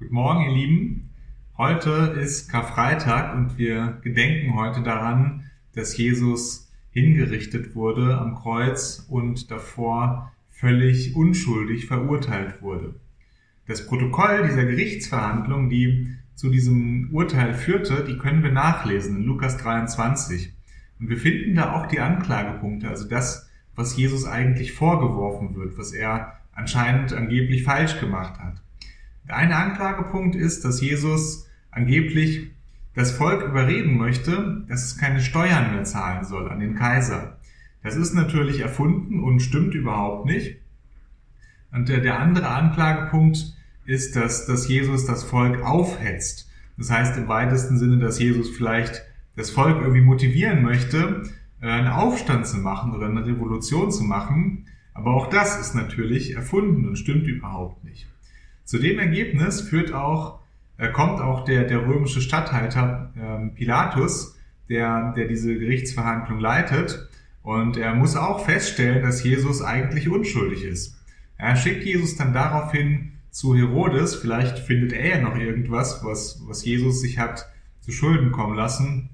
Guten Morgen, ihr Lieben. Heute ist Karfreitag und wir gedenken heute daran, dass Jesus hingerichtet wurde am Kreuz und davor völlig unschuldig verurteilt wurde. Das Protokoll dieser Gerichtsverhandlung, die zu diesem Urteil führte, die können wir nachlesen in Lukas 23. Und wir finden da auch die Anklagepunkte, also das, was Jesus eigentlich vorgeworfen wird, was er anscheinend angeblich falsch gemacht hat. Der eine Anklagepunkt ist, dass Jesus angeblich das Volk überreden möchte, dass es keine Steuern mehr zahlen soll an den Kaiser. Das ist natürlich erfunden und stimmt überhaupt nicht. Und der, der andere Anklagepunkt ist, dass, dass Jesus das Volk aufhetzt. Das heißt im weitesten Sinne, dass Jesus vielleicht das Volk irgendwie motivieren möchte, äh, einen Aufstand zu machen oder eine Revolution zu machen. Aber auch das ist natürlich erfunden und stimmt überhaupt nicht. Zu dem Ergebnis führt auch, äh, kommt auch der, der römische Statthalter ähm, Pilatus, der, der diese Gerichtsverhandlung leitet. Und er muss auch feststellen, dass Jesus eigentlich unschuldig ist. Er schickt Jesus dann daraufhin zu Herodes. Vielleicht findet er ja noch irgendwas, was, was Jesus sich hat zu Schulden kommen lassen.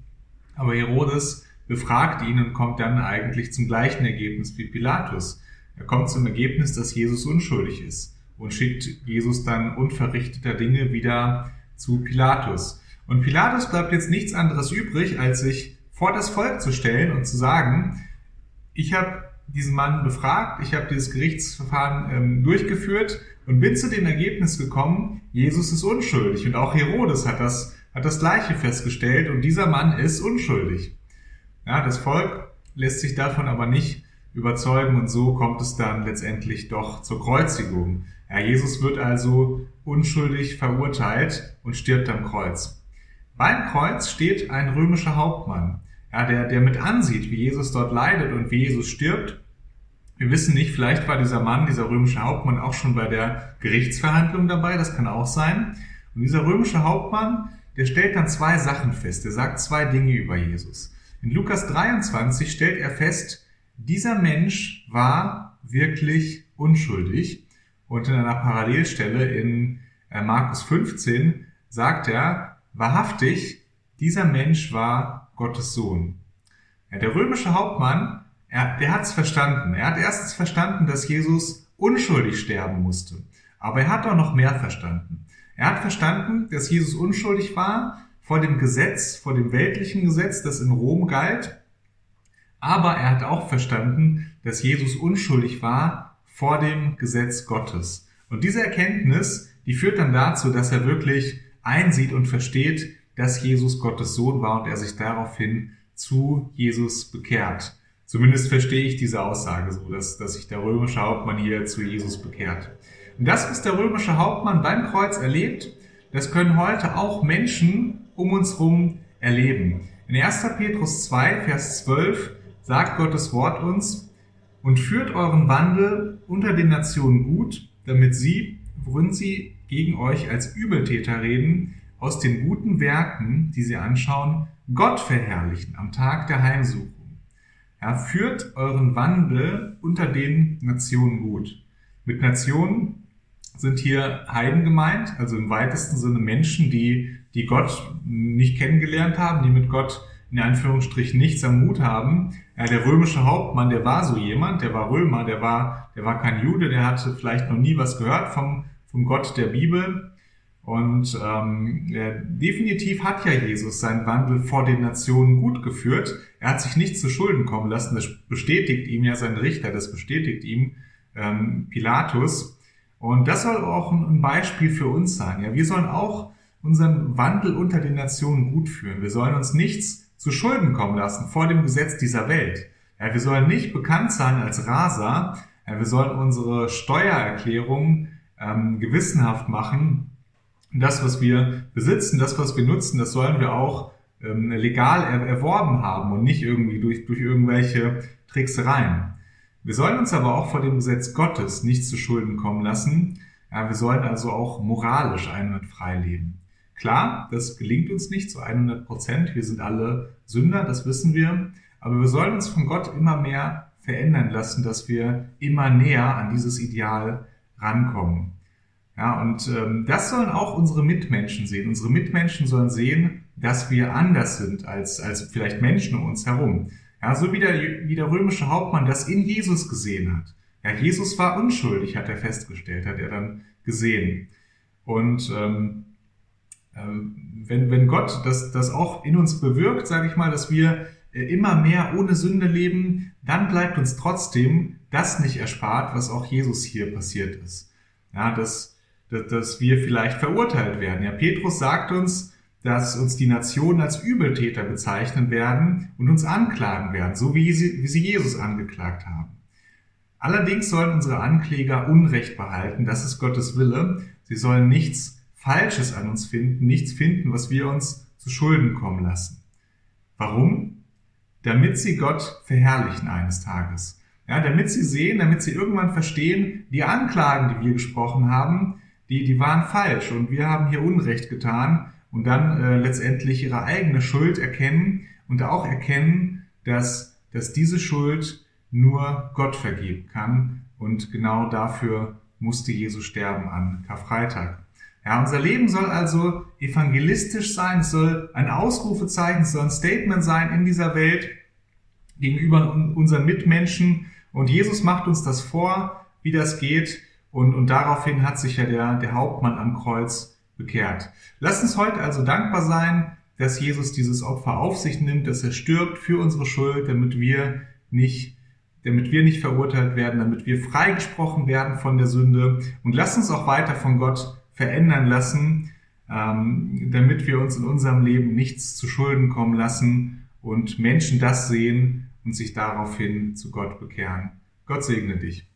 Aber Herodes befragt ihn und kommt dann eigentlich zum gleichen Ergebnis wie Pilatus. Er kommt zum Ergebnis, dass Jesus unschuldig ist und schickt Jesus dann unverrichteter Dinge wieder zu Pilatus. Und Pilatus bleibt jetzt nichts anderes übrig, als sich vor das Volk zu stellen und zu sagen, ich habe diesen Mann befragt, ich habe dieses Gerichtsverfahren ähm, durchgeführt und bin zu dem Ergebnis gekommen, Jesus ist unschuldig. Und auch Herodes hat das, hat das Gleiche festgestellt und dieser Mann ist unschuldig. Ja, das Volk lässt sich davon aber nicht überzeugen und so kommt es dann letztendlich doch zur Kreuzigung. Ja, Jesus wird also unschuldig verurteilt und stirbt am Kreuz. Beim Kreuz steht ein römischer Hauptmann, ja, der, der mit ansieht, wie Jesus dort leidet und wie Jesus stirbt. Wir wissen nicht, vielleicht war dieser Mann, dieser römische Hauptmann auch schon bei der Gerichtsverhandlung dabei, das kann auch sein. Und dieser römische Hauptmann, der stellt dann zwei Sachen fest, der sagt zwei Dinge über Jesus. In Lukas 23 stellt er fest, dieser Mensch war wirklich unschuldig und in einer Parallelstelle in äh, Markus 15 sagt er, wahrhaftig, dieser Mensch war Gottes Sohn. Der römische Hauptmann, er, der hat es verstanden. Er hat erstens verstanden, dass Jesus unschuldig sterben musste. Aber er hat auch noch mehr verstanden. Er hat verstanden, dass Jesus unschuldig war vor dem Gesetz, vor dem weltlichen Gesetz, das in Rom galt. Aber er hat auch verstanden, dass Jesus unschuldig war vor dem Gesetz Gottes. Und diese Erkenntnis, die führt dann dazu, dass er wirklich einsieht und versteht, dass Jesus Gottes Sohn war und er sich daraufhin zu Jesus bekehrt. Zumindest verstehe ich diese Aussage so, dass, dass sich der römische Hauptmann hier zu Jesus bekehrt. Und das, was der römische Hauptmann beim Kreuz erlebt, das können heute auch Menschen um uns herum erleben. In 1. Petrus 2, Vers 12 sagt Gottes Wort uns, und führt euren Wandel unter den Nationen gut, damit sie, worin sie gegen euch als Übeltäter reden, aus den guten Werken, die sie anschauen, Gott verherrlichen am Tag der Heimsuchung. Ja, führt euren Wandel unter den Nationen gut. Mit Nationen sind hier Heiden gemeint, also im weitesten Sinne Menschen, die, die Gott nicht kennengelernt haben, die mit Gott in Anführungsstrichen nichts am Mut haben. Ja, der römische Hauptmann, der war so jemand, der war Römer, der war, der war kein Jude, der hatte vielleicht noch nie was gehört vom, vom Gott der Bibel. Und ähm, definitiv hat ja Jesus seinen Wandel vor den Nationen gut geführt. Er hat sich nicht zu Schulden kommen lassen. Das bestätigt ihm ja sein Richter, das bestätigt ihm ähm, Pilatus. Und das soll auch ein Beispiel für uns sein. Ja, wir sollen auch unseren Wandel unter den Nationen gut führen. Wir sollen uns nichts zu Schulden kommen lassen vor dem Gesetz dieser Welt. Ja, wir sollen nicht bekannt sein als Raser. Ja, wir sollen unsere Steuererklärung ähm, gewissenhaft machen. Das, was wir besitzen, das, was wir nutzen, das sollen wir auch ähm, legal er erworben haben und nicht irgendwie durch, durch irgendwelche Tricksereien. Wir sollen uns aber auch vor dem Gesetz Gottes nicht zu Schulden kommen lassen. Ja, wir sollen also auch moralisch einwandfrei leben. Klar, das gelingt uns nicht zu 100 Prozent. Wir sind alle Sünder, das wissen wir. Aber wir sollen uns von Gott immer mehr verändern lassen, dass wir immer näher an dieses Ideal rankommen. Ja, und ähm, das sollen auch unsere Mitmenschen sehen. Unsere Mitmenschen sollen sehen, dass wir anders sind als, als vielleicht Menschen um uns herum. Ja, so wie der, wie der römische Hauptmann das in Jesus gesehen hat. Ja, Jesus war unschuldig, hat er festgestellt, hat er dann gesehen. Und ähm, wenn, wenn Gott das, das auch in uns bewirkt, sage ich mal, dass wir äh, immer mehr ohne Sünde leben, dann bleibt uns trotzdem das nicht erspart, was auch Jesus hier passiert ist. Ja, dass, dass, dass wir vielleicht verurteilt werden. Ja, Petrus sagt uns, dass uns die Nationen als Übeltäter bezeichnen werden und uns anklagen werden, so wie sie, wie sie Jesus angeklagt haben. Allerdings sollen unsere Ankläger Unrecht behalten, das ist Gottes Wille. Sie sollen nichts Falsches an uns finden, nichts finden, was wir uns zu Schulden kommen lassen. Warum? Damit sie Gott verherrlichen eines Tages. Ja, damit sie sehen, damit sie irgendwann verstehen, die Anklagen, die wir gesprochen haben, die, die waren falsch und wir haben hier Unrecht getan und dann äh, letztendlich ihre eigene Schuld erkennen und auch erkennen, dass, dass diese Schuld nur Gott vergeben kann und genau dafür musste Jesus sterben an Karfreitag. Ja, unser Leben soll also evangelistisch sein, es soll ein Ausrufezeichen, es soll ein Statement sein in dieser Welt gegenüber unseren Mitmenschen. Und Jesus macht uns das vor, wie das geht. Und, und daraufhin hat sich ja der, der Hauptmann am Kreuz bekehrt. Lasst uns heute also dankbar sein, dass Jesus dieses Opfer auf sich nimmt, dass er stirbt für unsere Schuld, damit wir nicht damit wir nicht verurteilt werden, damit wir freigesprochen werden von der Sünde. Und lasst uns auch weiter von Gott verändern lassen, ähm, damit wir uns in unserem Leben nichts zu Schulden kommen lassen und Menschen das sehen und sich daraufhin zu Gott bekehren. Gott segne dich.